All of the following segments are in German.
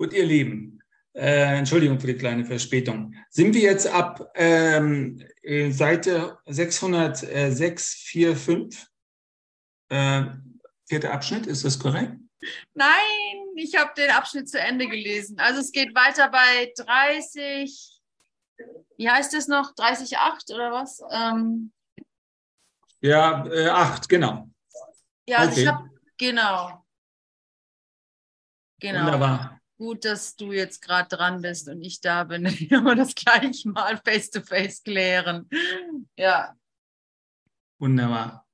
Gut, ihr Lieben, äh, Entschuldigung für die kleine Verspätung. Sind wir jetzt ab ähm, äh, Seite 60645? Äh, vierter Abschnitt, ist das korrekt? Nein, ich habe den Abschnitt zu Ende gelesen. Also es geht weiter bei 30, wie heißt es noch? 30,8 oder was? Ähm, ja, äh, 8, genau. Ja, also okay. ich habe, genau. Genau. Wunderbar gut, dass du jetzt gerade dran bist und ich da bin. Wir wir das gleich mal face to face klären. Ja. Wunderbar.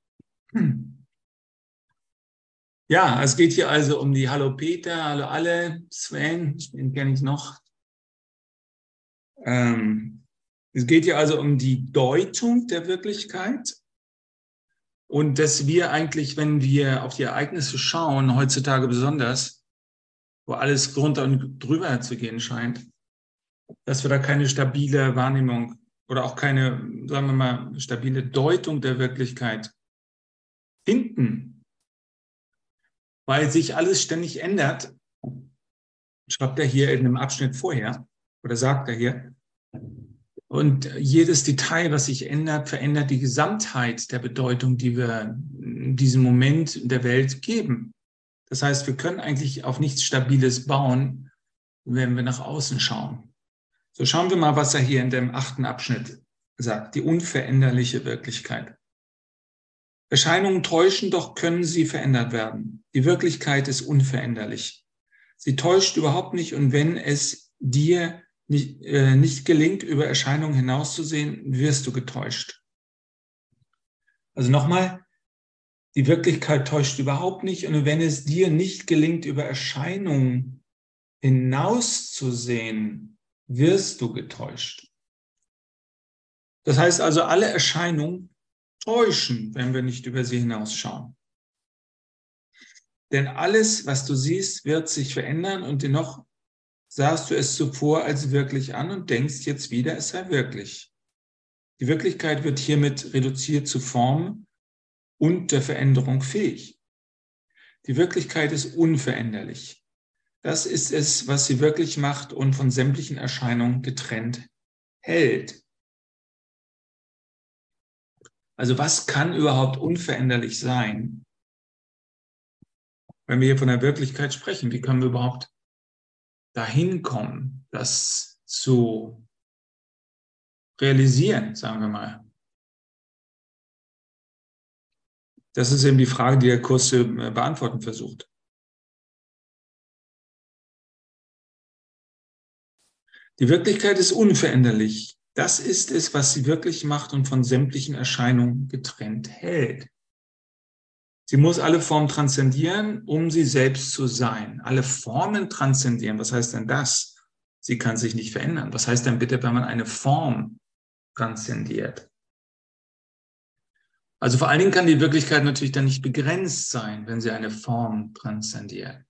Ja, es geht hier also um die Hallo Peter, Hallo alle, Sven, den kenne ich noch. Ähm, es geht hier also um die Deutung der Wirklichkeit und dass wir eigentlich, wenn wir auf die Ereignisse schauen, heutzutage besonders, wo alles drunter und drüber zu gehen scheint, dass wir da keine stabile Wahrnehmung oder auch keine, sagen wir mal, stabile Deutung der Wirklichkeit finden, weil sich alles ständig ändert, schreibt er hier in einem Abschnitt vorher oder sagt er hier. Und jedes Detail, was sich ändert, verändert die Gesamtheit der Bedeutung, die wir diesem Moment der Welt geben. Das heißt, wir können eigentlich auf nichts Stabiles bauen, wenn wir nach außen schauen. So schauen wir mal, was er hier in dem achten Abschnitt sagt. Die unveränderliche Wirklichkeit. Erscheinungen täuschen, doch können sie verändert werden. Die Wirklichkeit ist unveränderlich. Sie täuscht überhaupt nicht und wenn es dir nicht, äh, nicht gelingt, über Erscheinungen hinauszusehen, wirst du getäuscht. Also nochmal, die Wirklichkeit täuscht überhaupt nicht. Und wenn es dir nicht gelingt, über Erscheinungen hinauszusehen, wirst du getäuscht. Das heißt also, alle Erscheinungen täuschen, wenn wir nicht über sie hinausschauen. Denn alles, was du siehst, wird sich verändern und dennoch sahst du es zuvor als wirklich an und denkst jetzt wieder, es sei wirklich. Die Wirklichkeit wird hiermit reduziert zu Formen, und der Veränderung fähig. Die Wirklichkeit ist unveränderlich. Das ist es, was sie wirklich macht und von sämtlichen Erscheinungen getrennt hält. Also was kann überhaupt unveränderlich sein? Wenn wir hier von der Wirklichkeit sprechen, wie können wir überhaupt dahin kommen, das zu realisieren, sagen wir mal? Das ist eben die Frage, die der Kurs zu äh, beantworten versucht. Die Wirklichkeit ist unveränderlich. Das ist es, was sie wirklich macht und von sämtlichen Erscheinungen getrennt hält. Sie muss alle Formen transzendieren, um sie selbst zu sein. Alle Formen transzendieren. Was heißt denn das? Sie kann sich nicht verändern. Was heißt denn bitte, wenn man eine Form transzendiert? Also vor allen Dingen kann die Wirklichkeit natürlich dann nicht begrenzt sein, wenn sie eine Form transzendiert.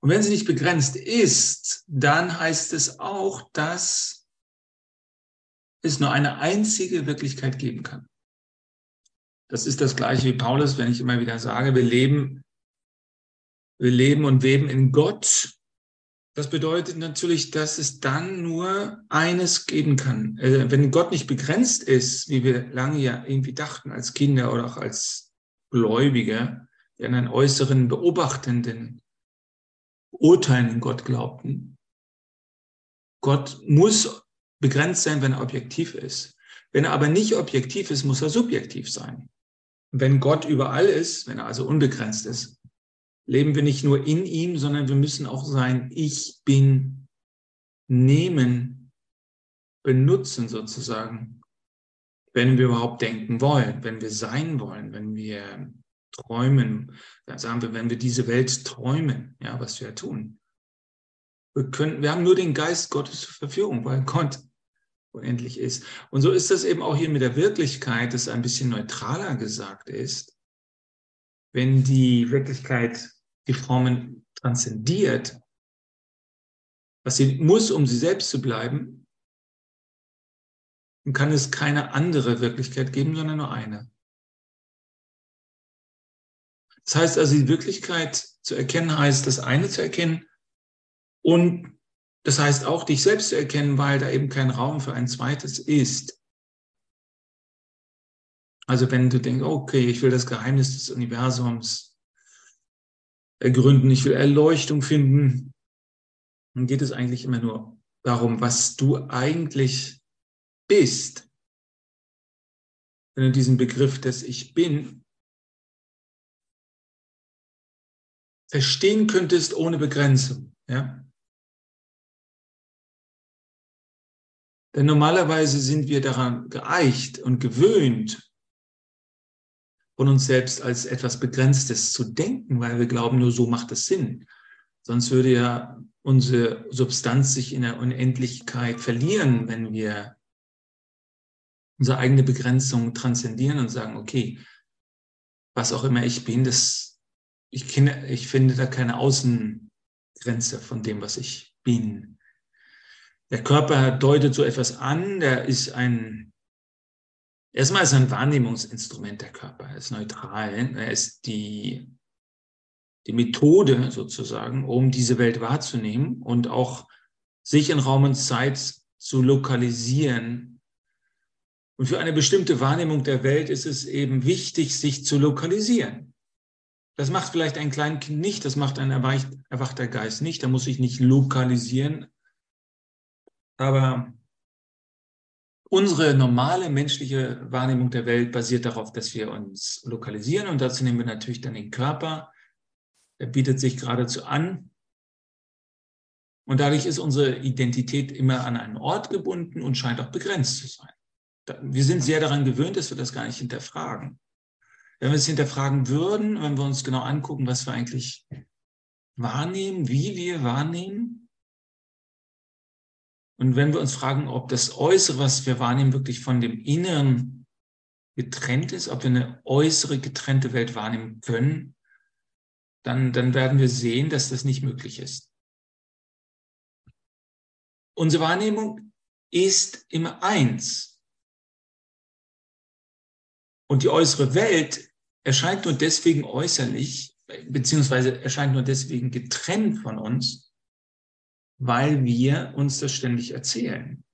Und wenn sie nicht begrenzt ist, dann heißt es auch, dass es nur eine einzige Wirklichkeit geben kann. Das ist das gleiche wie Paulus, wenn ich immer wieder sage, wir leben, wir leben und weben in Gott das bedeutet natürlich, dass es dann nur eines geben kann. Äh, wenn Gott nicht begrenzt ist, wie wir lange ja irgendwie dachten als Kinder oder auch als Gläubige, die an einen äußeren beobachtenden, urteilenden Gott glaubten. Gott muss begrenzt sein, wenn er objektiv ist. Wenn er aber nicht objektiv ist, muss er subjektiv sein. Wenn Gott überall ist, wenn er also unbegrenzt ist, leben wir nicht nur in ihm, sondern wir müssen auch sein Ich bin nehmen, benutzen sozusagen, wenn wir überhaupt denken wollen, wenn wir sein wollen, wenn wir träumen, dann sagen wir, wenn wir diese Welt träumen, ja, was wir tun. Wir können, wir haben nur den Geist Gottes zur Verfügung, weil Gott unendlich ist. Und so ist das eben auch hier mit der Wirklichkeit, das ein bisschen neutraler gesagt ist. Wenn die Wirklichkeit die Formen transzendiert, was sie muss, um sie selbst zu bleiben, dann kann es keine andere Wirklichkeit geben, sondern nur eine. Das heißt also, die Wirklichkeit zu erkennen heißt, das eine zu erkennen und das heißt auch, dich selbst zu erkennen, weil da eben kein Raum für ein zweites ist. Also wenn du denkst, okay, ich will das Geheimnis des Universums ergründen, ich will Erleuchtung finden, dann geht es eigentlich immer nur darum, was du eigentlich bist. Wenn du diesen Begriff des Ich bin verstehen könntest ohne Begrenzung, ja. Denn normalerweise sind wir daran geeicht und gewöhnt, von uns selbst als etwas Begrenztes zu denken, weil wir glauben, nur so macht es Sinn. Sonst würde ja unsere Substanz sich in der Unendlichkeit verlieren, wenn wir unsere eigene Begrenzung transzendieren und sagen, okay, was auch immer ich bin, das, ich, kenne, ich finde da keine Außengrenze von dem, was ich bin. Der Körper deutet so etwas an, der ist ein, erstmal ist ein Wahrnehmungsinstrument der Körper, er ist neutral, er ist die, die Methode sozusagen, um diese Welt wahrzunehmen und auch sich in Raum und Zeit zu lokalisieren und für eine bestimmte Wahrnehmung der Welt ist es eben wichtig, sich zu lokalisieren. Das macht vielleicht ein Kleinkind nicht, das macht ein erwachter Geist nicht, da muss sich nicht lokalisieren. Aber unsere normale menschliche Wahrnehmung der Welt basiert darauf, dass wir uns lokalisieren und dazu nehmen wir natürlich dann den Körper. Der bietet sich geradezu an. Und dadurch ist unsere Identität immer an einen Ort gebunden und scheint auch begrenzt zu sein wir sind sehr daran gewöhnt, dass wir das gar nicht hinterfragen. Wenn wir es hinterfragen würden, wenn wir uns genau angucken, was wir eigentlich wahrnehmen, wie wir wahrnehmen, und wenn wir uns fragen, ob das Äußere, was wir wahrnehmen, wirklich von dem Inneren getrennt ist, ob wir eine äußere getrennte Welt wahrnehmen können, dann, dann werden wir sehen, dass das nicht möglich ist. Unsere Wahrnehmung ist immer eins. Und die äußere Welt erscheint nur deswegen äußerlich, beziehungsweise erscheint nur deswegen getrennt von uns, weil wir uns das ständig erzählen,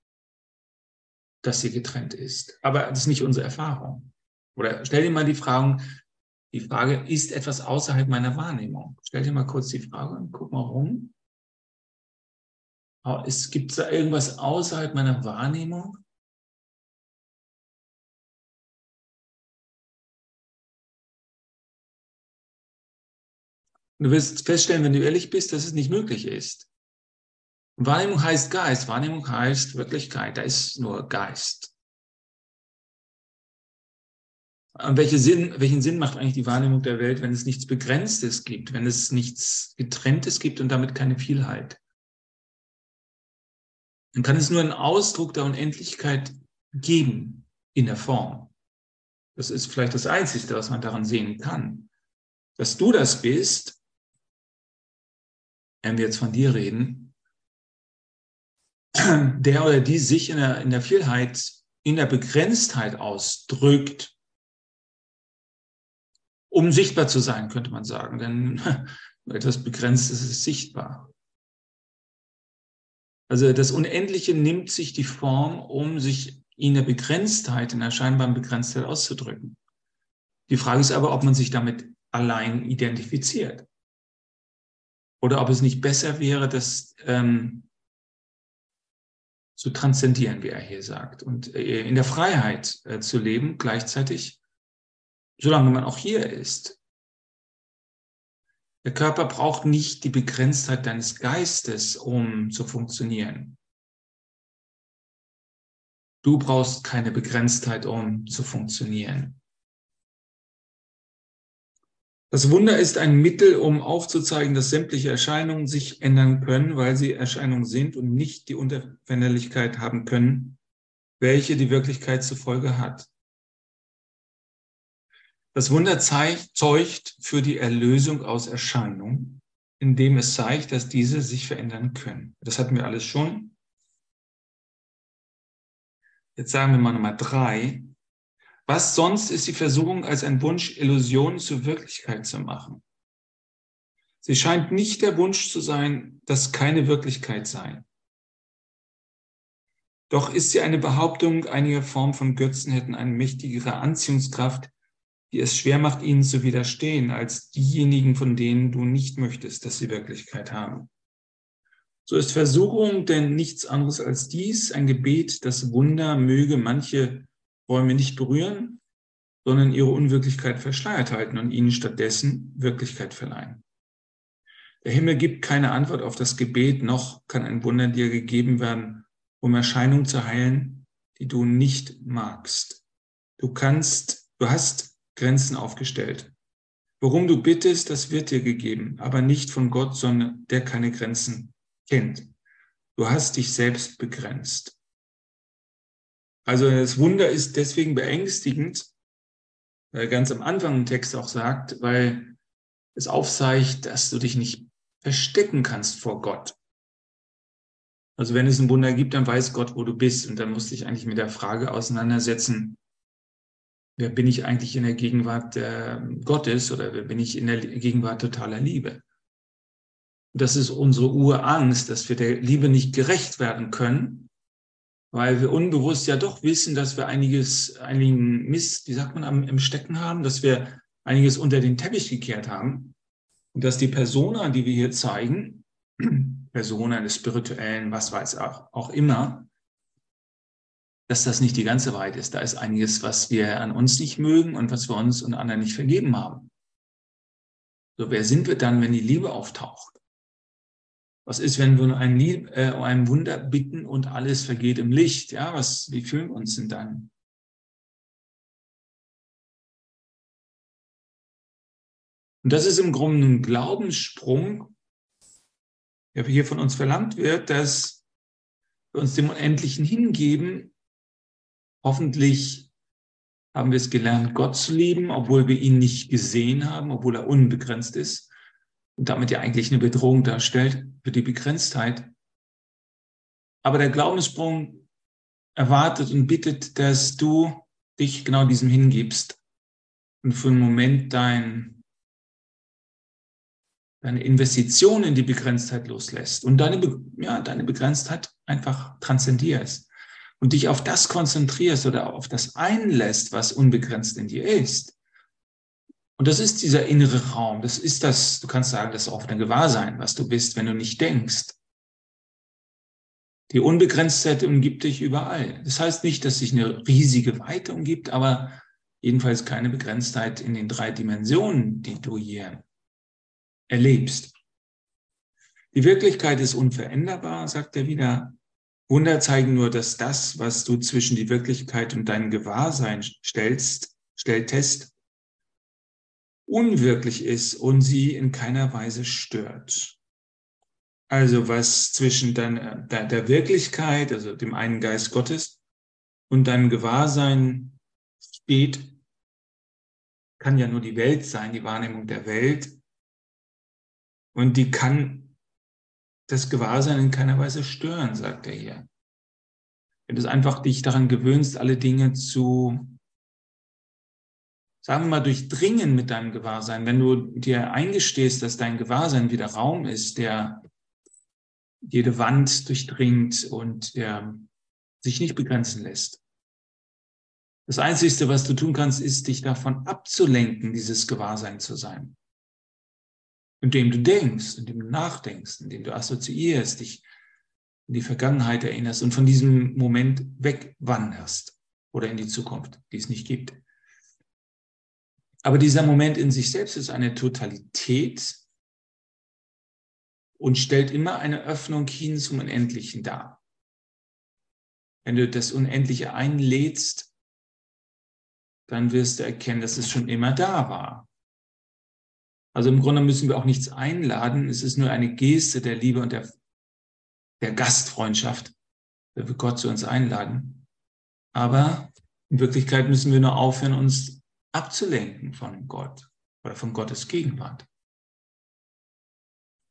dass sie getrennt ist. Aber das ist nicht unsere Erfahrung. Oder stell dir mal die Frage, die Frage, ist etwas außerhalb meiner Wahrnehmung? Stell dir mal kurz die Frage und guck mal rum. Es gibt da irgendwas außerhalb meiner Wahrnehmung? Du wirst feststellen, wenn du ehrlich bist, dass es nicht möglich ist. Wahrnehmung heißt Geist, Wahrnehmung heißt Wirklichkeit, da ist nur Geist. Welche Sinn, welchen Sinn macht eigentlich die Wahrnehmung der Welt, wenn es nichts Begrenztes gibt, wenn es nichts Getrenntes gibt und damit keine Vielheit? Dann kann es nur einen Ausdruck der Unendlichkeit geben in der Form. Das ist vielleicht das Einzige, was man daran sehen kann. Dass du das bist, wenn wir jetzt von dir reden, der oder die sich in der, in der Vielheit, in der Begrenztheit ausdrückt, um sichtbar zu sein, könnte man sagen. Denn etwas Begrenztes ist sichtbar. Also das Unendliche nimmt sich die Form, um sich in der Begrenztheit, in der scheinbaren Begrenztheit auszudrücken. Die Frage ist aber, ob man sich damit allein identifiziert. Oder ob es nicht besser wäre, das ähm, zu transzendieren, wie er hier sagt, und äh, in der Freiheit äh, zu leben, gleichzeitig, solange man auch hier ist. Der Körper braucht nicht die Begrenztheit deines Geistes, um zu funktionieren. Du brauchst keine Begrenztheit, um zu funktionieren. Das Wunder ist ein Mittel, um aufzuzeigen, dass sämtliche Erscheinungen sich ändern können, weil sie Erscheinungen sind und nicht die Unterveränderlichkeit haben können, welche die Wirklichkeit zur Folge hat. Das Wunder zeigt, zeugt für die Erlösung aus Erscheinungen, indem es zeigt, dass diese sich verändern können. Das hatten wir alles schon. Jetzt sagen wir mal Nummer drei. Was sonst ist die Versuchung, als ein Wunsch Illusionen zur Wirklichkeit zu machen? Sie scheint nicht der Wunsch zu sein, dass keine Wirklichkeit sei. Doch ist sie eine Behauptung, einige Formen von Götzen hätten eine mächtigere Anziehungskraft, die es schwer macht, ihnen zu widerstehen, als diejenigen, von denen du nicht möchtest, dass sie Wirklichkeit haben. So ist Versuchung denn nichts anderes als dies, ein Gebet, das Wunder möge manche Räume nicht berühren, sondern ihre Unwirklichkeit verschleiert halten und ihnen stattdessen Wirklichkeit verleihen. Der Himmel gibt keine Antwort auf das Gebet, noch kann ein Wunder dir gegeben werden, um Erscheinungen zu heilen, die du nicht magst. Du kannst, du hast Grenzen aufgestellt. Worum du bittest, das wird dir gegeben, aber nicht von Gott, sondern der keine Grenzen kennt. Du hast dich selbst begrenzt. Also das Wunder ist deswegen beängstigend, weil ganz am Anfang im Text auch sagt, weil es aufzeigt, dass du dich nicht verstecken kannst vor Gott. Also wenn es ein Wunder gibt, dann weiß Gott, wo du bist. Und dann musst du dich eigentlich mit der Frage auseinandersetzen, wer bin ich eigentlich in der Gegenwart äh, Gottes oder wer bin ich in der Gegenwart totaler Liebe? Das ist unsere Urangst, dass wir der Liebe nicht gerecht werden können, weil wir unbewusst ja doch wissen, dass wir einiges, einigen Mist, wie sagt man, am, im Stecken haben, dass wir einiges unter den Teppich gekehrt haben. Und dass die Persona, die wir hier zeigen, Persona des Spirituellen, was weiß auch, auch immer, dass das nicht die ganze Wahrheit ist. Da ist einiges, was wir an uns nicht mögen und was wir uns und anderen nicht vergeben haben. So, wer sind wir dann, wenn die Liebe auftaucht? Was ist, wenn wir ein, Lieb, äh, ein Wunder bitten und alles vergeht im Licht? Ja, was, wie fühlen wir uns denn dann? Und das ist im Grunde ein Glaubenssprung, der hier von uns verlangt wird, dass wir uns dem Unendlichen hingeben. Hoffentlich haben wir es gelernt, Gott zu lieben, obwohl wir ihn nicht gesehen haben, obwohl er unbegrenzt ist und damit ja eigentlich eine Bedrohung darstellt für die Begrenztheit. Aber der Glaubenssprung erwartet und bittet, dass du dich genau diesem hingibst und für einen Moment dein deine Investition in die Begrenztheit loslässt und deine, ja, deine Begrenztheit einfach transzendierst und dich auf das konzentrierst oder auf das einlässt, was unbegrenzt in dir ist. Und das ist dieser innere Raum. Das ist das, du kannst sagen, das offene Gewahrsein, was du bist, wenn du nicht denkst. Die Unbegrenztheit umgibt dich überall. Das heißt nicht, dass sich eine riesige Weite umgibt, aber jedenfalls keine Begrenztheit in den drei Dimensionen, die du hier erlebst. Die Wirklichkeit ist unveränderbar, sagt er wieder. Wunder zeigen nur, dass das, was du zwischen die Wirklichkeit und dein Gewahrsein stellst, stelltest, unwirklich ist und sie in keiner Weise stört. Also was zwischen deiner, der Wirklichkeit, also dem einen Geist Gottes und deinem Gewahrsein steht, kann ja nur die Welt sein, die Wahrnehmung der Welt. Und die kann das Gewahrsein in keiner Weise stören, sagt er hier. Wenn du einfach dich daran gewöhnst, alle Dinge zu, sagen wir mal, durchdringen mit deinem Gewahrsein, wenn du dir eingestehst, dass dein Gewahrsein wieder Raum ist, der jede Wand durchdringt und der sich nicht begrenzen lässt. Das Einzige, was du tun kannst, ist, dich davon abzulenken, dieses Gewahrsein zu sein indem du denkst, indem du nachdenkst, indem du assoziierst, dich in die Vergangenheit erinnerst und von diesem Moment wegwanderst oder in die Zukunft, die es nicht gibt. Aber dieser Moment in sich selbst ist eine Totalität und stellt immer eine Öffnung hin zum Unendlichen dar. Wenn du das Unendliche einlädst, dann wirst du erkennen, dass es schon immer da war. Also im Grunde müssen wir auch nichts einladen. Es ist nur eine Geste der Liebe und der, der Gastfreundschaft, wenn wir Gott zu uns einladen. Aber in Wirklichkeit müssen wir nur aufhören, uns abzulenken von Gott oder von Gottes Gegenwart.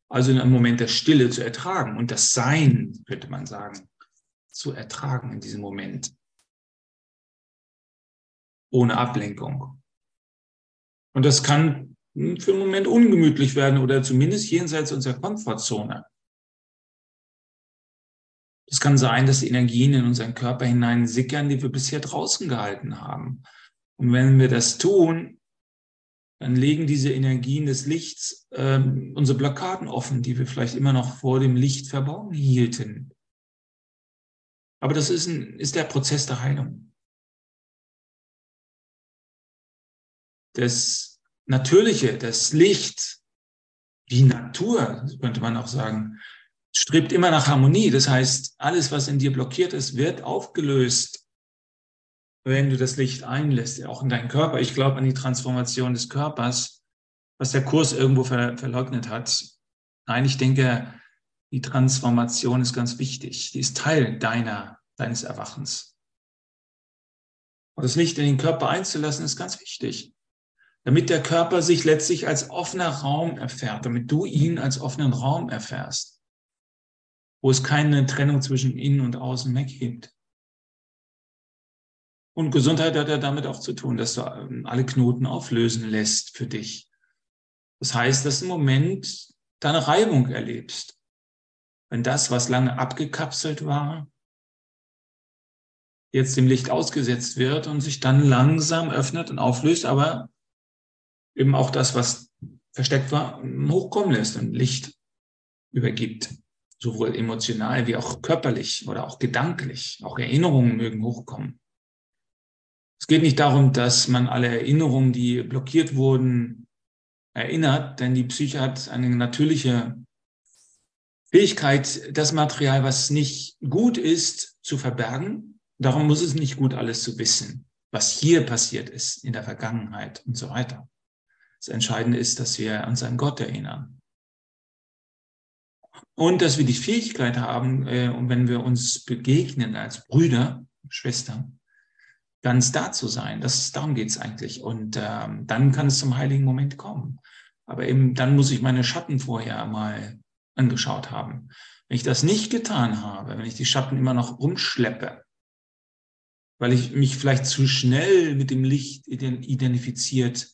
Also in einem Moment der Stille zu ertragen und das Sein, könnte man sagen, zu ertragen in diesem Moment. ohne Ablenkung. Und das kann für einen Moment ungemütlich werden oder zumindest jenseits unserer Komfortzone. Es kann sein, dass Energien in unseren Körper hinein sickern, die wir bisher draußen gehalten haben. Und wenn wir das tun, dann legen diese Energien des Lichts ähm, unsere Blockaden offen, die wir vielleicht immer noch vor dem Licht verborgen hielten. Aber das ist, ein, ist der Prozess der Heilung. Das Natürliche, das Licht, die Natur, könnte man auch sagen, strebt immer nach Harmonie. Das heißt, alles, was in dir blockiert ist, wird aufgelöst wenn du das Licht einlässt, auch in deinen Körper. Ich glaube an die Transformation des Körpers, was der Kurs irgendwo ver verleugnet hat. Nein, ich denke, die Transformation ist ganz wichtig. Die ist Teil deiner, deines Erwachens. Und das Licht in den Körper einzulassen, ist ganz wichtig. Damit der Körper sich letztlich als offener Raum erfährt, damit du ihn als offenen Raum erfährst, wo es keine Trennung zwischen innen und außen mehr gibt. Und Gesundheit hat ja damit auch zu tun, dass du ähm, alle Knoten auflösen lässt für dich. Das heißt, dass im Moment deine Reibung erlebst. Wenn das, was lange abgekapselt war, jetzt dem Licht ausgesetzt wird und sich dann langsam öffnet und auflöst, aber eben auch das, was versteckt war, hochkommen lässt und Licht übergibt, sowohl emotional wie auch körperlich oder auch gedanklich. Auch Erinnerungen mögen hochkommen. Es geht nicht darum, dass man alle Erinnerungen, die blockiert wurden, erinnert, denn die Psyche hat eine natürliche Fähigkeit, das Material, was nicht gut ist, zu verbergen. Darum muss es nicht gut, alles zu wissen, was hier passiert ist in der Vergangenheit und so weiter. Das Entscheidende ist, dass wir uns an Gott erinnern. Und dass wir die Fähigkeit haben, äh, und wenn wir uns begegnen als Brüder, Schwestern, ganz da zu sein. Das, darum geht es eigentlich. Und ähm, dann kann es zum heiligen Moment kommen. Aber eben dann muss ich meine Schatten vorher mal angeschaut haben. Wenn ich das nicht getan habe, wenn ich die Schatten immer noch rumschleppe, weil ich mich vielleicht zu schnell mit dem Licht identifiziert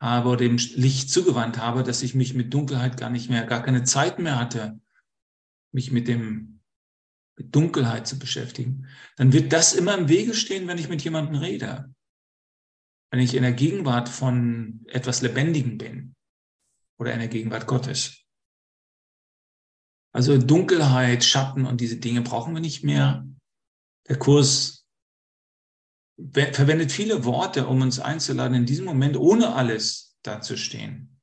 habe oder dem Licht zugewandt habe, dass ich mich mit Dunkelheit gar nicht mehr, gar keine Zeit mehr hatte, mich mit dem mit Dunkelheit zu beschäftigen, dann wird das immer im Wege stehen, wenn ich mit jemandem rede. Wenn ich in der Gegenwart von etwas Lebendigem bin oder in der Gegenwart Gottes. Also Dunkelheit, Schatten und diese Dinge brauchen wir nicht mehr. Der Kurs verwendet viele Worte, um uns einzuladen, in diesem Moment ohne alles dazustehen.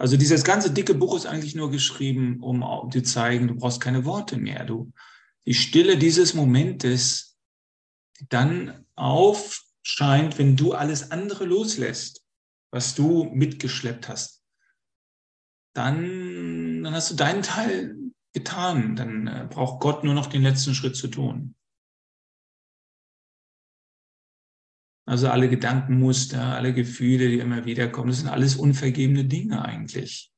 Also dieses ganze dicke Buch ist eigentlich nur geschrieben, um zu zeigen, du brauchst keine Worte mehr. Du, die Stille dieses Momentes, die dann aufscheint, wenn du alles andere loslässt, was du mitgeschleppt hast, dann, dann hast du deinen Teil getan. Dann äh, braucht Gott nur noch den letzten Schritt zu tun. Also alle Gedankenmuster, alle Gefühle, die immer wieder kommen, das sind alles unvergebene Dinge eigentlich,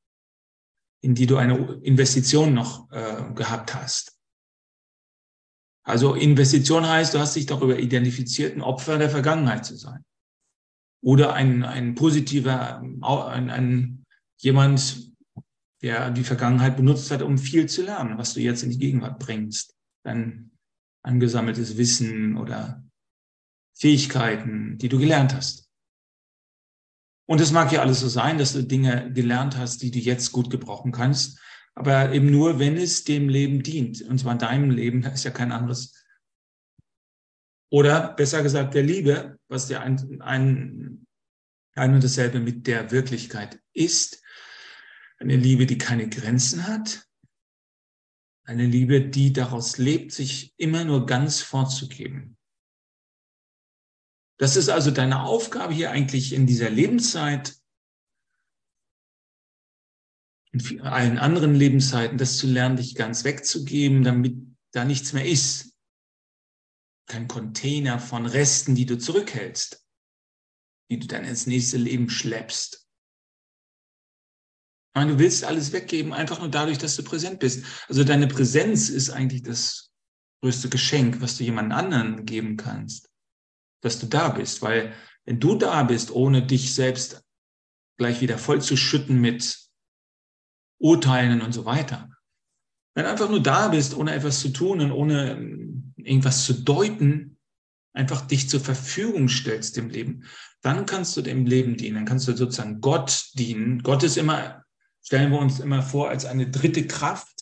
in die du eine Investition noch äh, gehabt hast. Also Investition heißt, du hast dich darüber identifiziert, ein Opfer der Vergangenheit zu sein. Oder ein, ein positiver, ein, ein, jemand, der die Vergangenheit benutzt hat, um viel zu lernen, was du jetzt in die Gegenwart bringst. Dein angesammeltes Wissen oder Fähigkeiten, die du gelernt hast. Und es mag ja alles so sein, dass du Dinge gelernt hast, die du jetzt gut gebrauchen kannst, aber eben nur, wenn es dem Leben dient. Und zwar in deinem Leben, da ist ja kein anderes. Oder besser gesagt, der Liebe, was der ein, ein, ein und dasselbe mit der Wirklichkeit ist. Eine Liebe, die keine Grenzen hat. Eine Liebe, die daraus lebt, sich immer nur ganz vorzugeben. Das ist also deine Aufgabe hier eigentlich in dieser Lebenszeit, in allen anderen Lebenszeiten, das zu lernen, dich ganz wegzugeben, damit da nichts mehr ist. Kein Container von Resten, die du zurückhältst, die du dann ins nächste Leben schleppst. Meine, du willst alles weggeben, einfach nur dadurch, dass du präsent bist. Also deine Präsenz ist eigentlich das größte Geschenk, was du jemand anderen geben kannst. Dass du da bist, weil wenn du da bist, ohne dich selbst gleich wieder voll zu schütten mit Urteilen und so weiter, wenn du einfach nur da bist, ohne etwas zu tun und ohne ähm, irgendwas zu deuten, einfach dich zur Verfügung stellst dem Leben, dann kannst du dem Leben dienen, dann kannst du sozusagen Gott dienen. Gott ist immer, stellen wir uns immer vor, als eine dritte Kraft.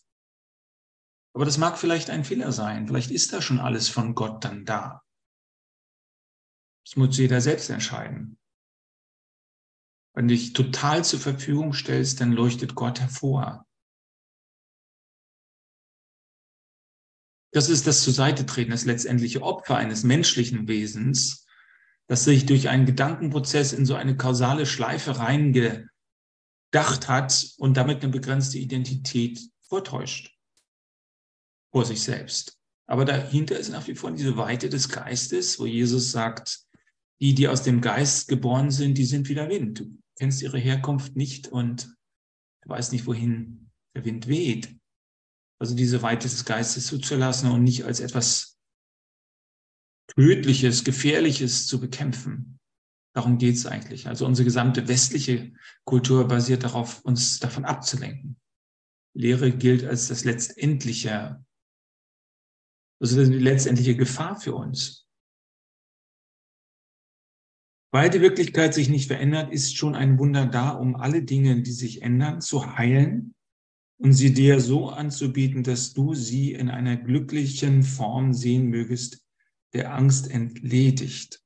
Aber das mag vielleicht ein Fehler sein. Vielleicht ist da schon alles von Gott dann da. Das muss jeder selbst entscheiden. Wenn du dich total zur Verfügung stellst, dann leuchtet Gott hervor. Das ist das zur Seite treten, das letztendliche Opfer eines menschlichen Wesens, das sich durch einen Gedankenprozess in so eine kausale Schleife reingedacht hat und damit eine begrenzte Identität vortäuscht vor sich selbst. Aber dahinter ist nach wie vor diese Weite des Geistes, wo Jesus sagt, die, die aus dem Geist geboren sind, die sind wie der Wind. Du kennst ihre Herkunft nicht und du weißt nicht, wohin der Wind weht. Also diese Weite des Geistes zuzulassen und nicht als etwas Tödliches, Gefährliches zu bekämpfen. Darum geht es eigentlich. Also unsere gesamte westliche Kultur basiert darauf, uns davon abzulenken. Lehre gilt als das letztendliche, also die letztendliche Gefahr für uns. Weil die Wirklichkeit sich nicht verändert, ist schon ein Wunder da, um alle Dinge, die sich ändern, zu heilen und sie dir so anzubieten, dass du sie in einer glücklichen Form sehen mögest, der Angst entledigt.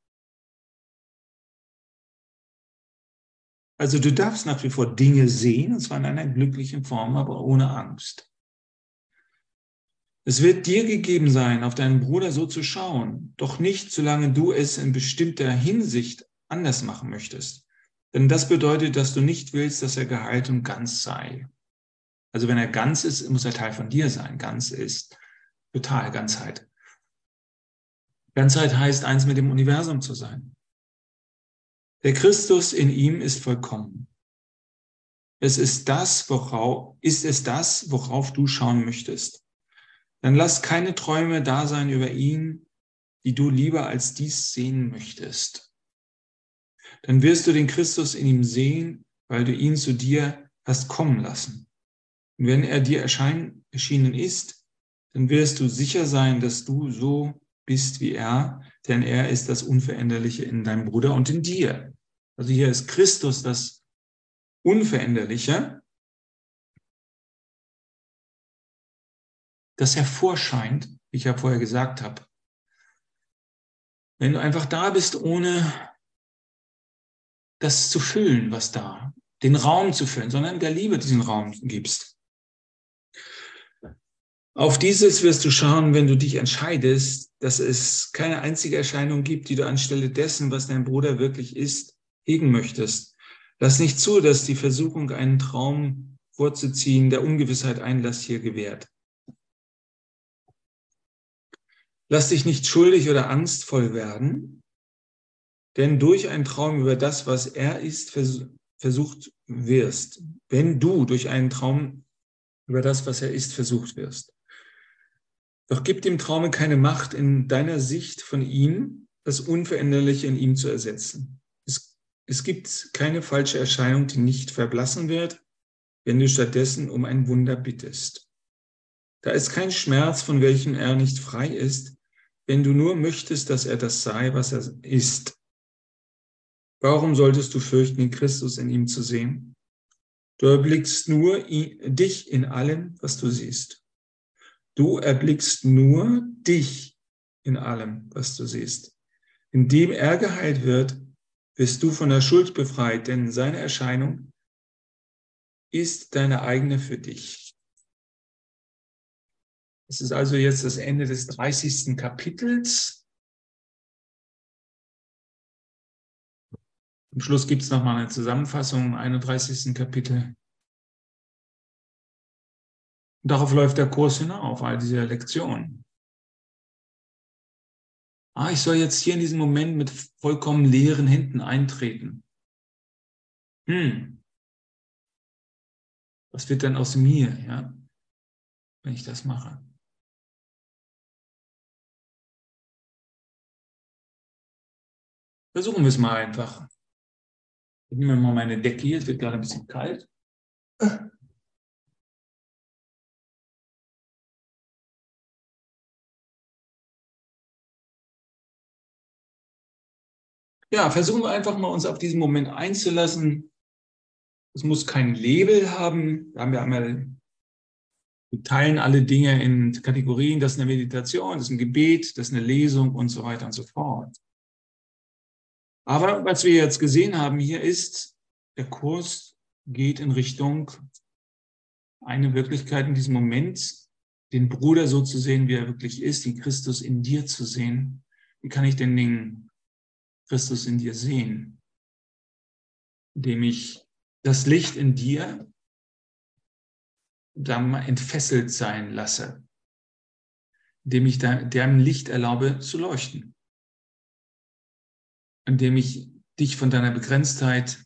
Also du darfst nach wie vor Dinge sehen, und zwar in einer glücklichen Form, aber ohne Angst. Es wird dir gegeben sein, auf deinen Bruder so zu schauen, doch nicht, solange du es in bestimmter Hinsicht anders machen möchtest. Denn das bedeutet, dass du nicht willst, dass er geheilt und ganz sei. Also wenn er ganz ist, muss er Teil von dir sein. Ganz ist total Ganzheit. Ganzheit heißt, eins mit dem Universum zu sein. Der Christus in ihm ist vollkommen. Es ist das, worauf, ist es das, worauf du schauen möchtest. Dann lass keine Träume da sein über ihn, die du lieber als dies sehen möchtest. Dann wirst du den Christus in ihm sehen, weil du ihn zu dir hast kommen lassen. Und wenn er dir erschein, erschienen ist, dann wirst du sicher sein, dass du so bist wie er, denn er ist das Unveränderliche in deinem Bruder und in dir. Also hier ist Christus das Unveränderliche, das hervorscheint, wie ich ja vorher gesagt habe. Wenn du einfach da bist, ohne das zu füllen, was da, den Raum zu füllen, sondern der Liebe diesen Raum gibst. Auf dieses wirst du schauen, wenn du dich entscheidest, dass es keine einzige Erscheinung gibt, die du anstelle dessen, was dein Bruder wirklich ist, hegen möchtest. Lass nicht zu, dass die Versuchung, einen Traum vorzuziehen, der Ungewissheit Einlass hier gewährt. Lass dich nicht schuldig oder angstvoll werden, denn durch einen Traum über das, was er ist, versucht wirst. Wenn du durch einen Traum über das, was er ist, versucht wirst. Doch gib dem Traume keine Macht, in deiner Sicht von ihm das Unveränderliche in ihm zu ersetzen. Es, es gibt keine falsche Erscheinung, die nicht verblassen wird, wenn du stattdessen um ein Wunder bittest. Da ist kein Schmerz, von welchem er nicht frei ist, wenn du nur möchtest, dass er das sei, was er ist. Warum solltest du fürchten, den Christus in ihm zu sehen? Du erblickst nur dich in allem, was du siehst. Du erblickst nur dich in allem, was du siehst. Indem er geheilt wird, wirst du von der Schuld befreit, denn seine Erscheinung ist deine eigene für dich. Es ist also jetzt das Ende des 30. Kapitels. Am Schluss gibt es nochmal eine Zusammenfassung im 31. Kapitel. Und darauf läuft der Kurs hinauf, all diese Lektionen. Ah, ich soll jetzt hier in diesem Moment mit vollkommen leeren Händen eintreten. Hm. Was wird denn aus mir, ja, wenn ich das mache? Versuchen wir es mal einfach. Ich nehme mal meine Decke hier, es wird gerade ein bisschen kalt. Ja, versuchen wir einfach mal uns auf diesen Moment einzulassen. Es muss kein Label haben. Da haben wir einmal, wir teilen alle Dinge in Kategorien. Das ist eine Meditation, das ist ein Gebet, das ist eine Lesung und so weiter und so fort. Aber was wir jetzt gesehen haben hier ist, der Kurs geht in Richtung eine Wirklichkeit in diesem Moment, den Bruder so zu sehen, wie er wirklich ist, den Christus in dir zu sehen. Wie kann ich denn den Christus in dir sehen? Indem ich das Licht in dir dann entfesselt sein lasse, indem ich deren Licht erlaube zu leuchten, indem ich dich von deiner Begrenztheit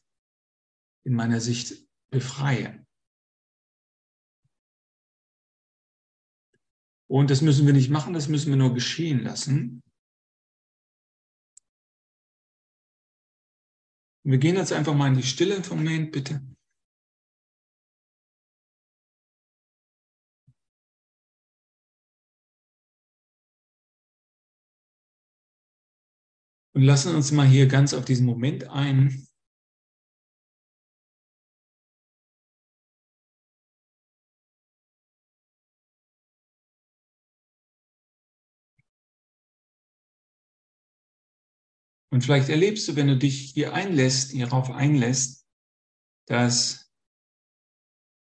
in meiner Sicht befreie. Und das müssen wir nicht machen, das müssen wir nur geschehen lassen. Wir gehen jetzt einfach mal in die Stille vom Moment, bitte. Und lassen uns mal hier ganz auf diesen Moment ein. Und vielleicht erlebst du, wenn du dich hier einlässt, hierauf einlässt, dass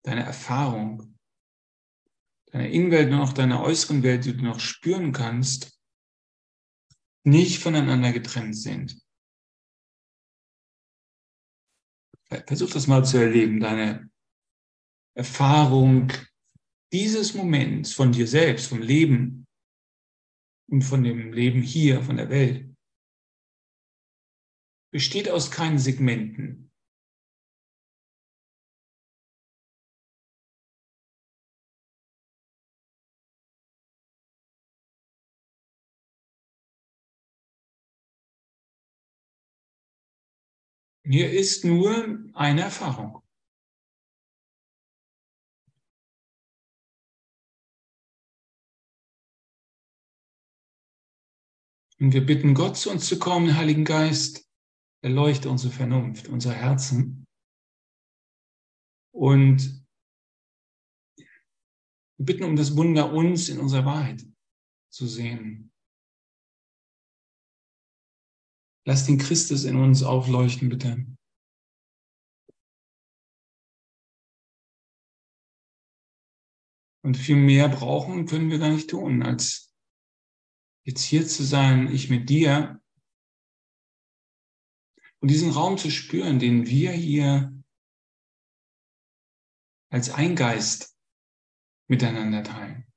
deine Erfahrung, deine Innenwelt und auch deine äußeren Welt, die du noch spüren kannst, nicht voneinander getrennt sind. Versuch das mal zu erleben, deine Erfahrung dieses Moments von dir selbst, vom Leben und von dem Leben hier, von der Welt besteht aus keinen Segmenten. Hier ist nur eine Erfahrung. Und wir bitten Gott zu uns zu kommen, Heiligen Geist, erleuchte unsere Vernunft, unser Herzen. Und wir bitten um das Wunder, uns in unserer Wahrheit zu sehen. Lass den Christus in uns aufleuchten, bitte. Und viel mehr brauchen können wir gar nicht tun, als jetzt hier zu sein, ich mit dir und diesen Raum zu spüren, den wir hier als Eingeist miteinander teilen.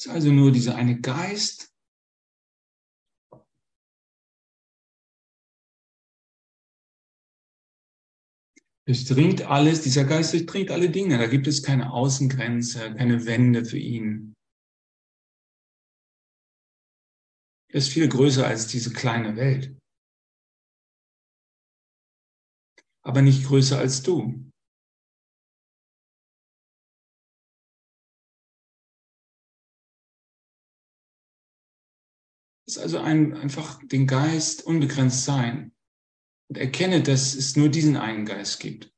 Ist also nur dieser eine Geist, durchdringt alles, dieser Geist durchdringt alle Dinge. Da gibt es keine Außengrenze, keine Wände für ihn. Er ist viel größer als diese kleine Welt. Aber nicht größer als du. Ist also ein, einfach den Geist unbegrenzt sein und erkenne, dass es nur diesen einen Geist gibt.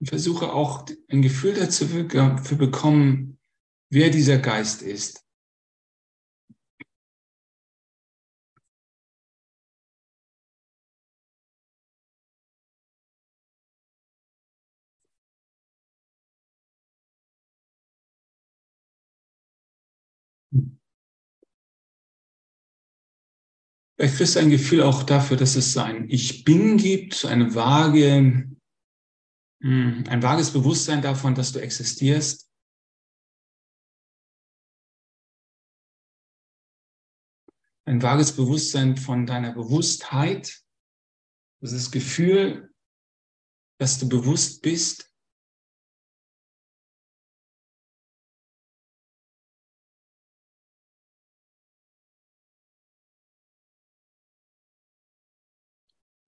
Und versuche auch ein Gefühl dazu für bekommen, wer dieser Geist ist. Vielleicht kriegst du ein Gefühl auch dafür, dass es ein Ich Bin gibt, eine vage, hm, ein vages Bewusstsein davon, dass du existierst. Ein vages Bewusstsein von deiner Bewusstheit. Das ist das Gefühl, dass du bewusst bist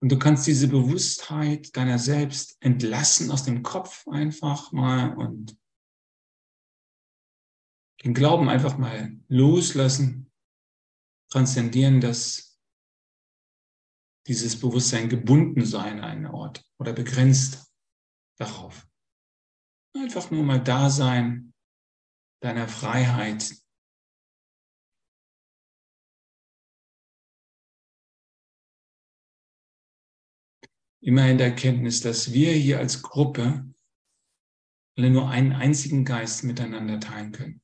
Und du kannst diese Bewusstheit deiner selbst entlassen aus dem Kopf einfach mal und den Glauben einfach mal loslassen, transzendieren, dass dieses Bewusstsein gebunden sei an einen Ort oder begrenzt darauf. Einfach nur mal da sein, deiner Freiheit, immer in der Erkenntnis, dass wir hier als Gruppe alle nur einen einzigen Geist miteinander teilen können.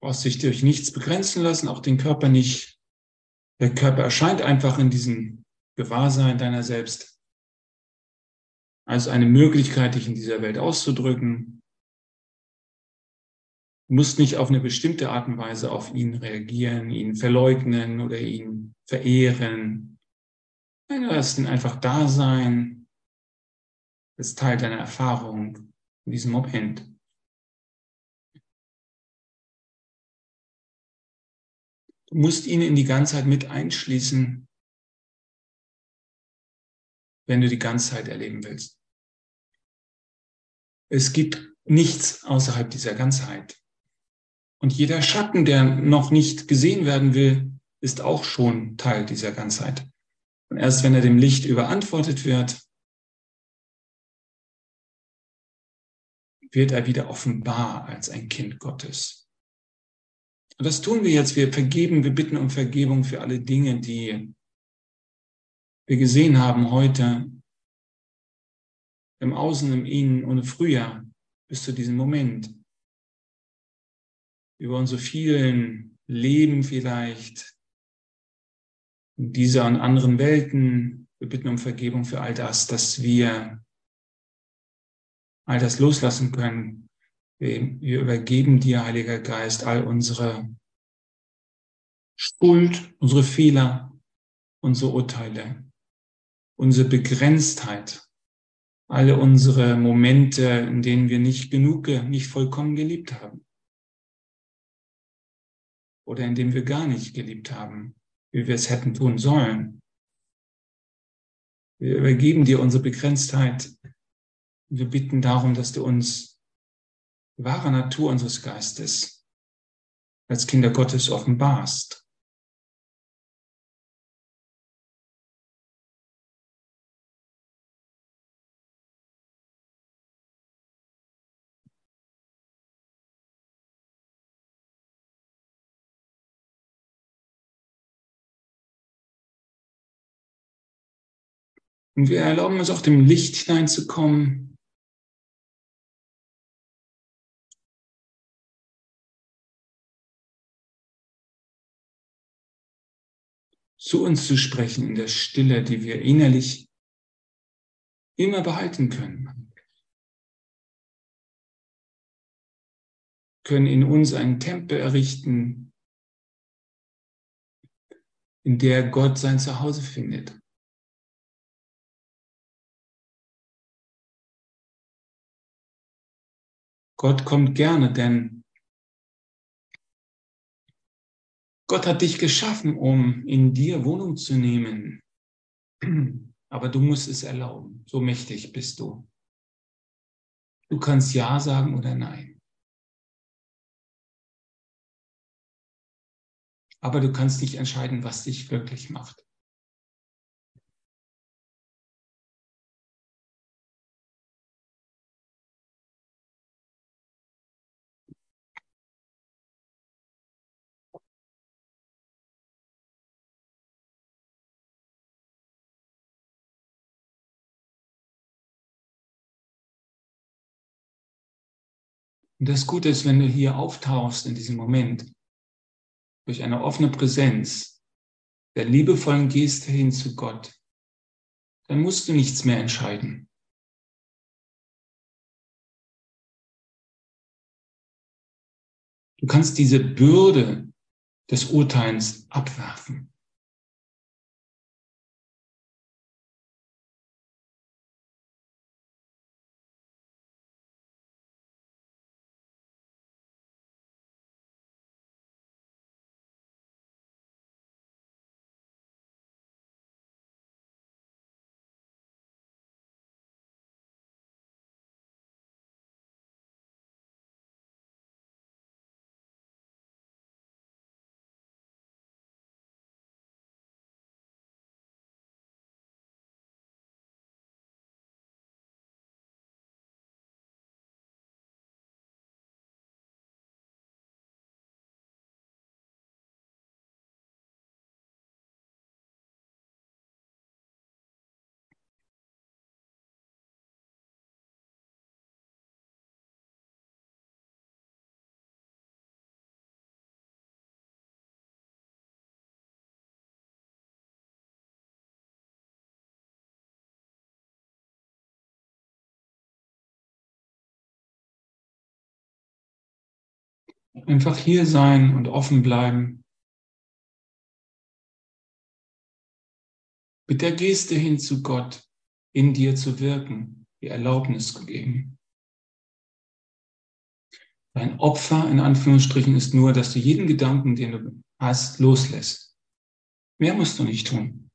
brauchst dich durch nichts begrenzen lassen, auch den Körper nicht. Der Körper erscheint einfach in diesem Gewahrsein deiner selbst als eine Möglichkeit, dich in dieser Welt auszudrücken. Du musst nicht auf eine bestimmte Art und Weise auf ihn reagieren, ihn verleugnen oder ihn verehren. Nein, lass ihn einfach da sein. Das ist Teil deiner Erfahrung in diesem Moment. Du musst ihn in die Ganzheit mit einschließen, wenn du die Ganzheit erleben willst. Es gibt nichts außerhalb dieser Ganzheit. Und jeder Schatten, der noch nicht gesehen werden will, ist auch schon Teil dieser Ganzheit. Und erst wenn er dem Licht überantwortet wird, wird er wieder offenbar als ein Kind Gottes. Und das tun wir jetzt. Wir vergeben, wir bitten um Vergebung für alle Dinge, die wir gesehen haben heute im Außen, im Innen und im Frühjahr bis zu diesem Moment. Über unsere vielen Leben vielleicht, in dieser und anderen Welten. Wir bitten um Vergebung für all das, dass wir all das loslassen können. Wir übergeben dir, Heiliger Geist, all unsere Schuld, unsere Fehler, unsere Urteile unsere Begrenztheit, alle unsere Momente, in denen wir nicht genug, nicht vollkommen geliebt haben. Oder in denen wir gar nicht geliebt haben, wie wir es hätten tun sollen. Wir übergeben dir unsere Begrenztheit. Wir bitten darum, dass du uns wahre Natur unseres Geistes als Kinder Gottes offenbarst. Und wir erlauben uns auch dem Licht hineinzukommen. Zu uns zu sprechen in der Stille, die wir innerlich immer behalten können. Können in uns einen Tempel errichten, in der Gott sein Zuhause findet. Gott kommt gerne, denn Gott hat dich geschaffen, um in dir Wohnung zu nehmen. Aber du musst es erlauben. So mächtig bist du. Du kannst Ja sagen oder Nein. Aber du kannst nicht entscheiden, was dich wirklich macht. Und das Gute ist, wenn du hier auftauchst in diesem Moment, durch eine offene Präsenz der liebevollen Geste hin zu Gott, dann musst du nichts mehr entscheiden. Du kannst diese Bürde des Urteils abwerfen. Einfach hier sein und offen bleiben. Mit der Geste hin zu Gott in dir zu wirken, die Erlaubnis gegeben. Dein Opfer in Anführungsstrichen ist nur, dass du jeden Gedanken, den du hast, loslässt. Mehr musst du nicht tun.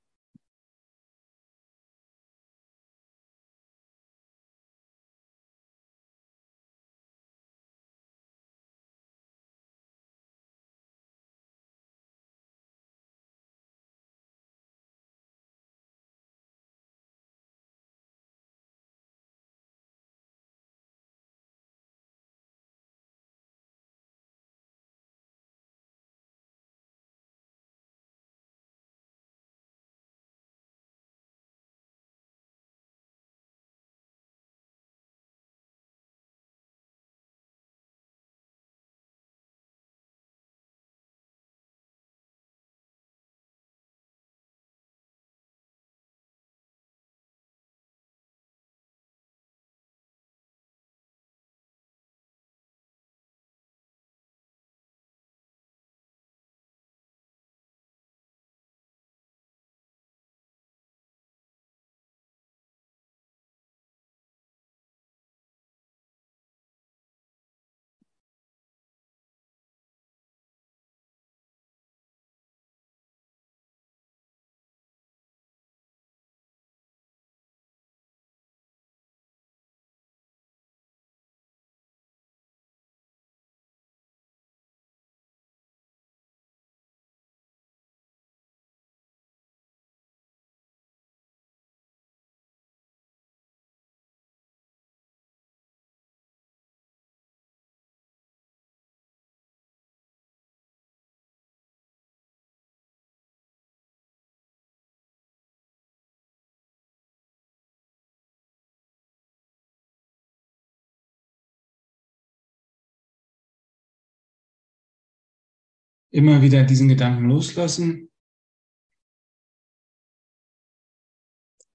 Immer wieder diesen Gedanken loslassen,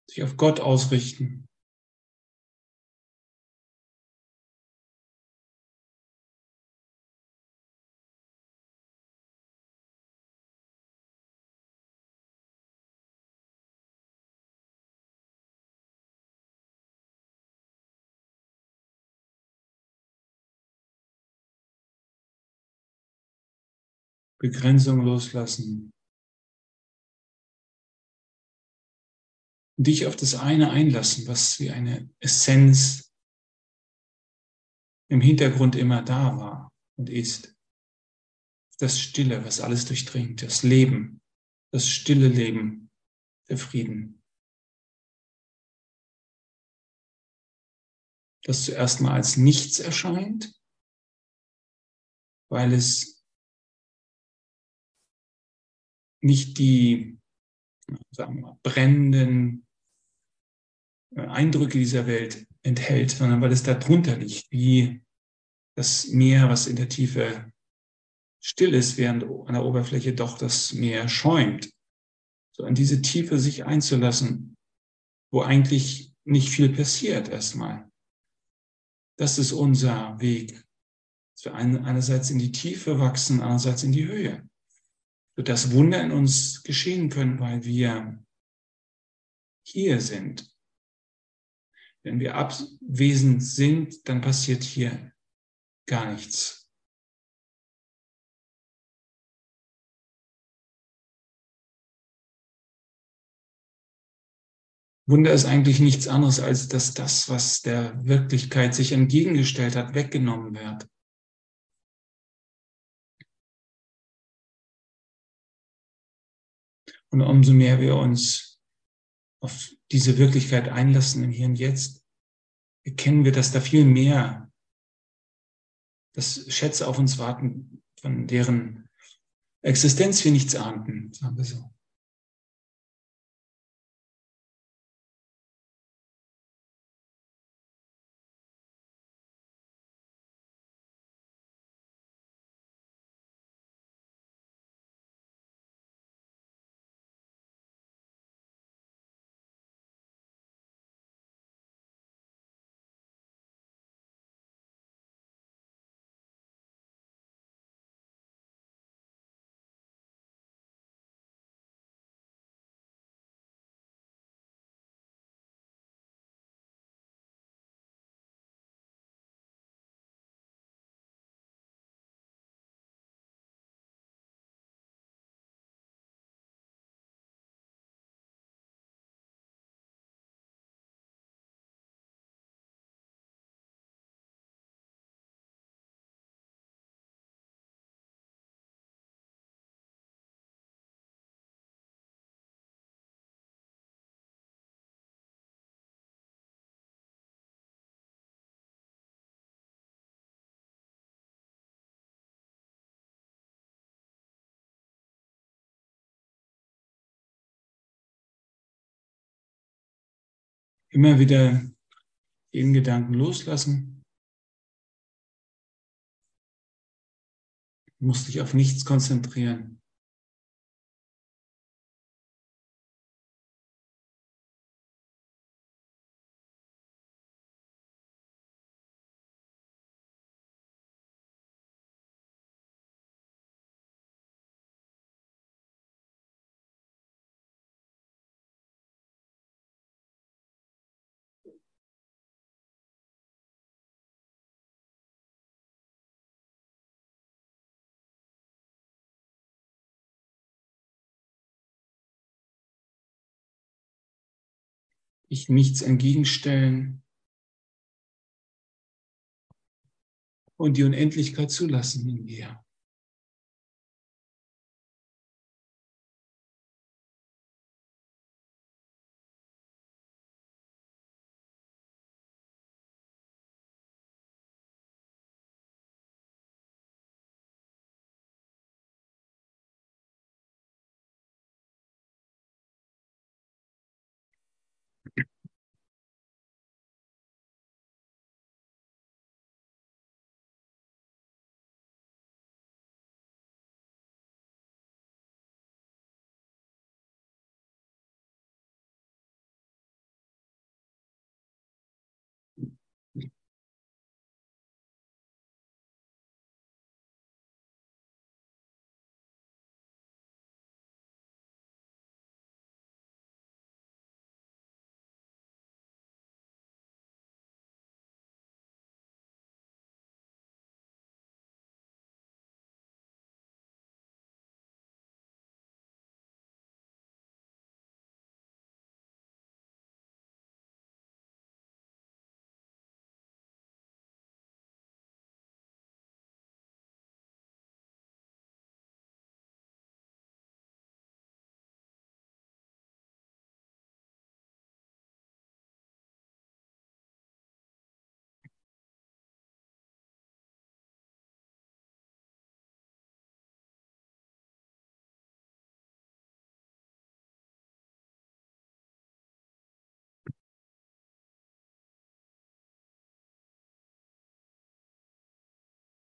sich auf Gott ausrichten. Begrenzung loslassen. Dich auf das eine einlassen, was wie eine Essenz im Hintergrund immer da war und ist. Das Stille, was alles durchdringt, das Leben, das stille Leben, der Frieden. Das zuerst mal als nichts erscheint, weil es nicht die sagen wir, brennenden äh, Eindrücke dieser Welt enthält, sondern weil es da drunter liegt, wie das Meer, was in der Tiefe still ist, während an der Oberfläche doch das Meer schäumt. So an diese Tiefe sich einzulassen, wo eigentlich nicht viel passiert erstmal. Das ist unser Weg. Dass wir einerseits in die Tiefe wachsen, andererseits in die Höhe. Sodass Wunder in uns geschehen können, weil wir hier sind. Wenn wir abwesend sind, dann passiert hier gar nichts. Wunder ist eigentlich nichts anderes, als dass das, was der Wirklichkeit sich entgegengestellt hat, weggenommen wird. Und umso mehr wir uns auf diese Wirklichkeit einlassen im Hier und Jetzt, erkennen wir, dass da viel mehr, dass Schätze auf uns warten, von deren Existenz wir nichts ahnten, sagen wir so. Immer wieder den Gedanken loslassen. Du musst dich auf nichts konzentrieren. Ich nichts entgegenstellen und die Unendlichkeit zulassen in mir.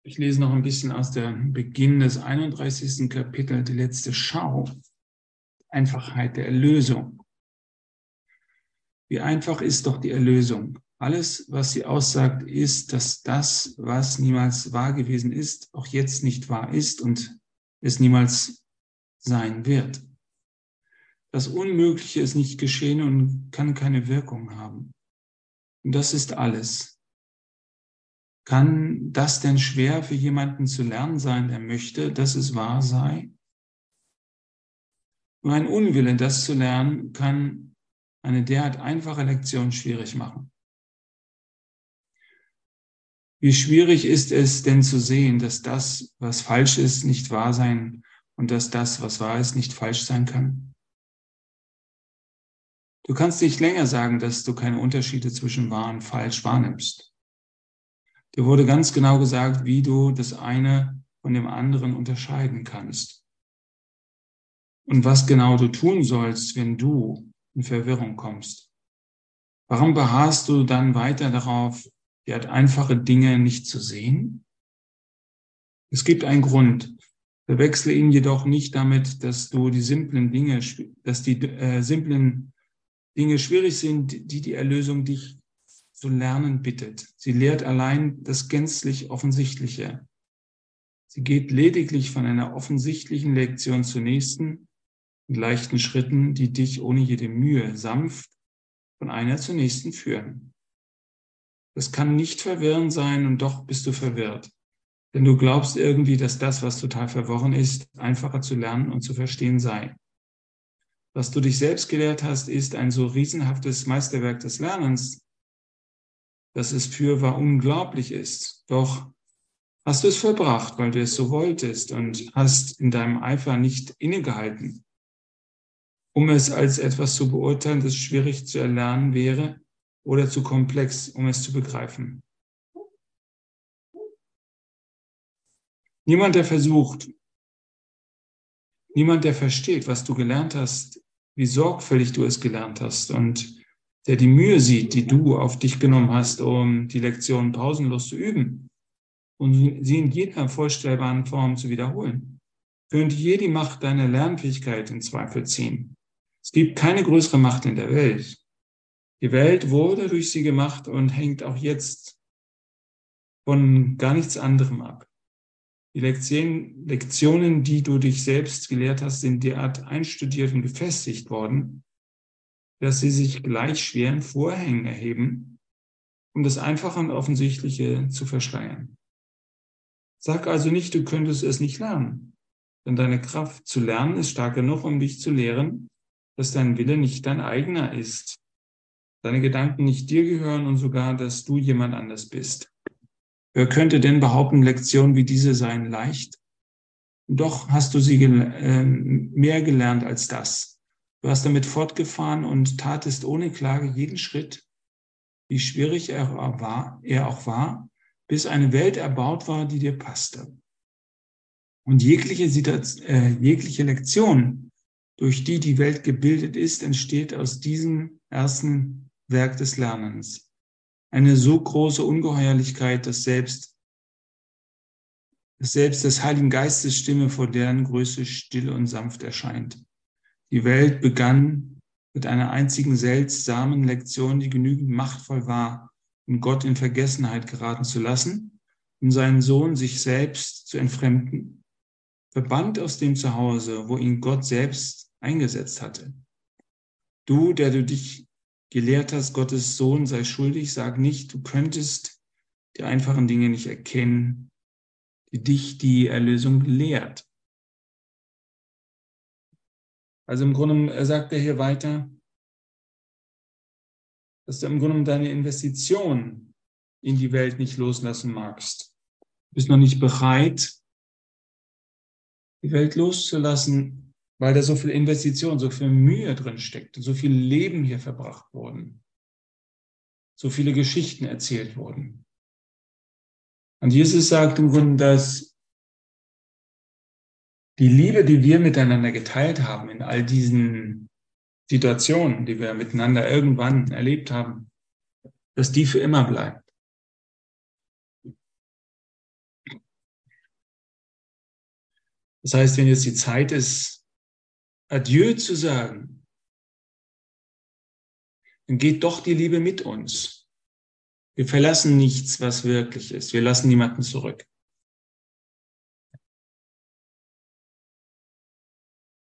Ich lese noch ein bisschen aus dem Beginn des 31. Kapitels, die letzte Schau. Einfachheit der Erlösung. Wie einfach ist doch die Erlösung? Alles, was sie aussagt, ist, dass das, was niemals wahr gewesen ist, auch jetzt nicht wahr ist und es niemals sein wird. Das Unmögliche ist nicht geschehen und kann keine Wirkung haben. Und das ist alles. Kann das denn schwer für jemanden zu lernen sein, der möchte, dass es wahr sei? Nur ein Unwille, das zu lernen, kann eine derart einfache Lektion schwierig machen. Wie schwierig ist es denn zu sehen, dass das, was falsch ist, nicht wahr sein und dass das, was wahr ist, nicht falsch sein kann? Du kannst nicht länger sagen, dass du keine Unterschiede zwischen wahr und falsch wahrnimmst. Dir wurde ganz genau gesagt, wie du das eine von dem anderen unterscheiden kannst. Und was genau du tun sollst, wenn du in Verwirrung kommst. Warum beharrst du dann weiter darauf, die hat einfache Dinge nicht zu sehen? Es gibt einen Grund. Verwechsle ihn jedoch nicht damit, dass du die simplen Dinge, dass die äh, simplen Dinge schwierig sind, die die Erlösung dich zu lernen bittet. Sie lehrt allein das gänzlich Offensichtliche. Sie geht lediglich von einer offensichtlichen Lektion zur nächsten in leichten Schritten, die dich ohne jede Mühe sanft von einer zur nächsten führen. Das kann nicht verwirrend sein und doch bist du verwirrt. Denn du glaubst irgendwie, dass das, was total verworren ist, einfacher zu lernen und zu verstehen sei. Was du dich selbst gelehrt hast, ist ein so riesenhaftes Meisterwerk des Lernens, dass es fürwahr unglaublich ist. Doch hast du es vollbracht, weil du es so wolltest und hast in deinem Eifer nicht innegehalten. Um es als etwas zu beurteilen, das schwierig zu erlernen wäre oder zu komplex, um es zu begreifen. Niemand, der versucht, niemand, der versteht, was du gelernt hast, wie sorgfältig du es gelernt hast und der die Mühe sieht, die du auf dich genommen hast, um die Lektion pausenlos zu üben und sie in jeder vorstellbaren Form zu wiederholen, könnte je die Macht deiner Lernfähigkeit in Zweifel ziehen. Es gibt keine größere Macht in der Welt. Die Welt wurde durch sie gemacht und hängt auch jetzt von gar nichts anderem ab. Die Lektionen, die du dich selbst gelehrt hast, sind derart einstudiert und gefestigt worden, dass sie sich gleich schweren Vorhängen erheben, um das Einfache und Offensichtliche zu verschleiern. Sag also nicht, du könntest es nicht lernen, denn deine Kraft zu lernen ist stark genug, um dich zu lehren, dass dein Wille nicht dein eigener ist, deine Gedanken nicht dir gehören und sogar, dass du jemand anders bist. Wer könnte denn behaupten, Lektionen wie diese seien leicht? Doch hast du sie gel äh, mehr gelernt als das. Du hast damit fortgefahren und tatest ohne Klage jeden Schritt, wie schwierig er, war, er auch war, bis eine Welt erbaut war, die dir passte. Und jegliche, äh, jegliche Lektion, durch die die Welt gebildet ist, entsteht aus diesem ersten Werk des Lernens. Eine so große Ungeheuerlichkeit, dass selbst, dass selbst des Heiligen Geistes Stimme vor deren Größe still und sanft erscheint. Die Welt begann mit einer einzigen seltsamen Lektion, die genügend machtvoll war, um Gott in Vergessenheit geraten zu lassen, um seinen Sohn sich selbst zu entfremden, verbannt aus dem Zuhause, wo ihn Gott selbst eingesetzt hatte. Du, der du dich gelehrt hast, Gottes Sohn sei schuldig, sag nicht, du könntest die einfachen Dinge nicht erkennen, die dich die Erlösung lehrt. Also im Grunde sagt er hier weiter, dass du im Grunde deine Investition in die Welt nicht loslassen magst. Du bist noch nicht bereit, die Welt loszulassen, weil da so viel Investition, so viel Mühe drin steckt, so viel Leben hier verbracht wurden, so viele Geschichten erzählt wurden. Und Jesus sagt im Grunde, dass die Liebe, die wir miteinander geteilt haben in all diesen Situationen, die wir miteinander irgendwann erlebt haben, dass die für immer bleibt. Das heißt, wenn jetzt die Zeit ist, Adieu zu sagen, dann geht doch die Liebe mit uns. Wir verlassen nichts, was wirklich ist. Wir lassen niemanden zurück.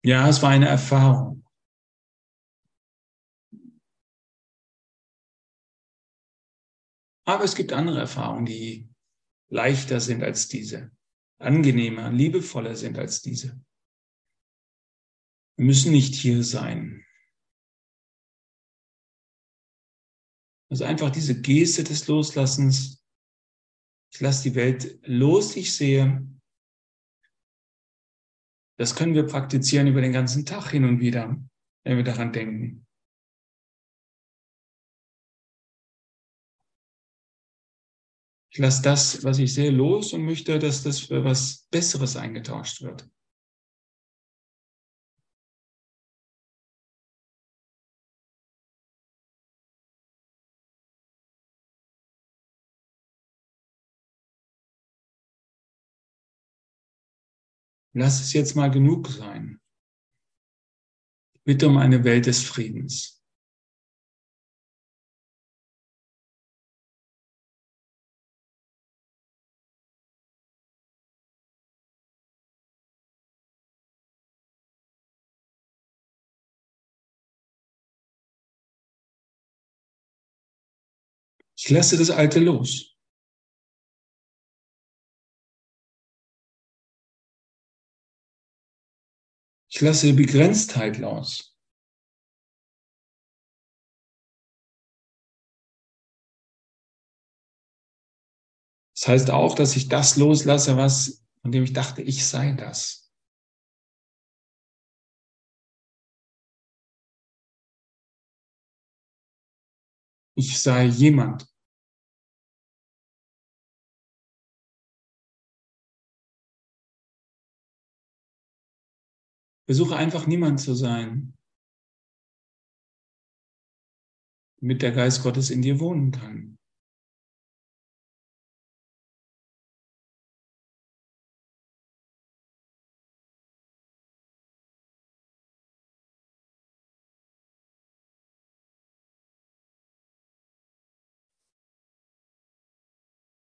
Ja, es war eine Erfahrung. Aber es gibt andere Erfahrungen, die leichter sind als diese, angenehmer, liebevoller sind als diese. Wir müssen nicht hier sein. Also einfach diese Geste des Loslassens. Ich lasse die Welt los, ich sehe. Das können wir praktizieren über den ganzen Tag hin und wieder, wenn wir daran denken. Ich lasse das, was ich sehe, los und möchte, dass das für was Besseres eingetauscht wird. Lass es jetzt mal genug sein. Bitte um eine Welt des Friedens. Ich lasse das Alte los. Ich lasse Begrenztheit los. Das heißt auch, dass ich das loslasse, was, von dem ich dachte, ich sei das. Ich sei jemand. Versuche einfach niemand zu sein, damit der Geist Gottes in dir wohnen kann.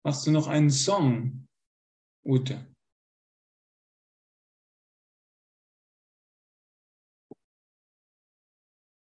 Machst du noch einen Song, Ute?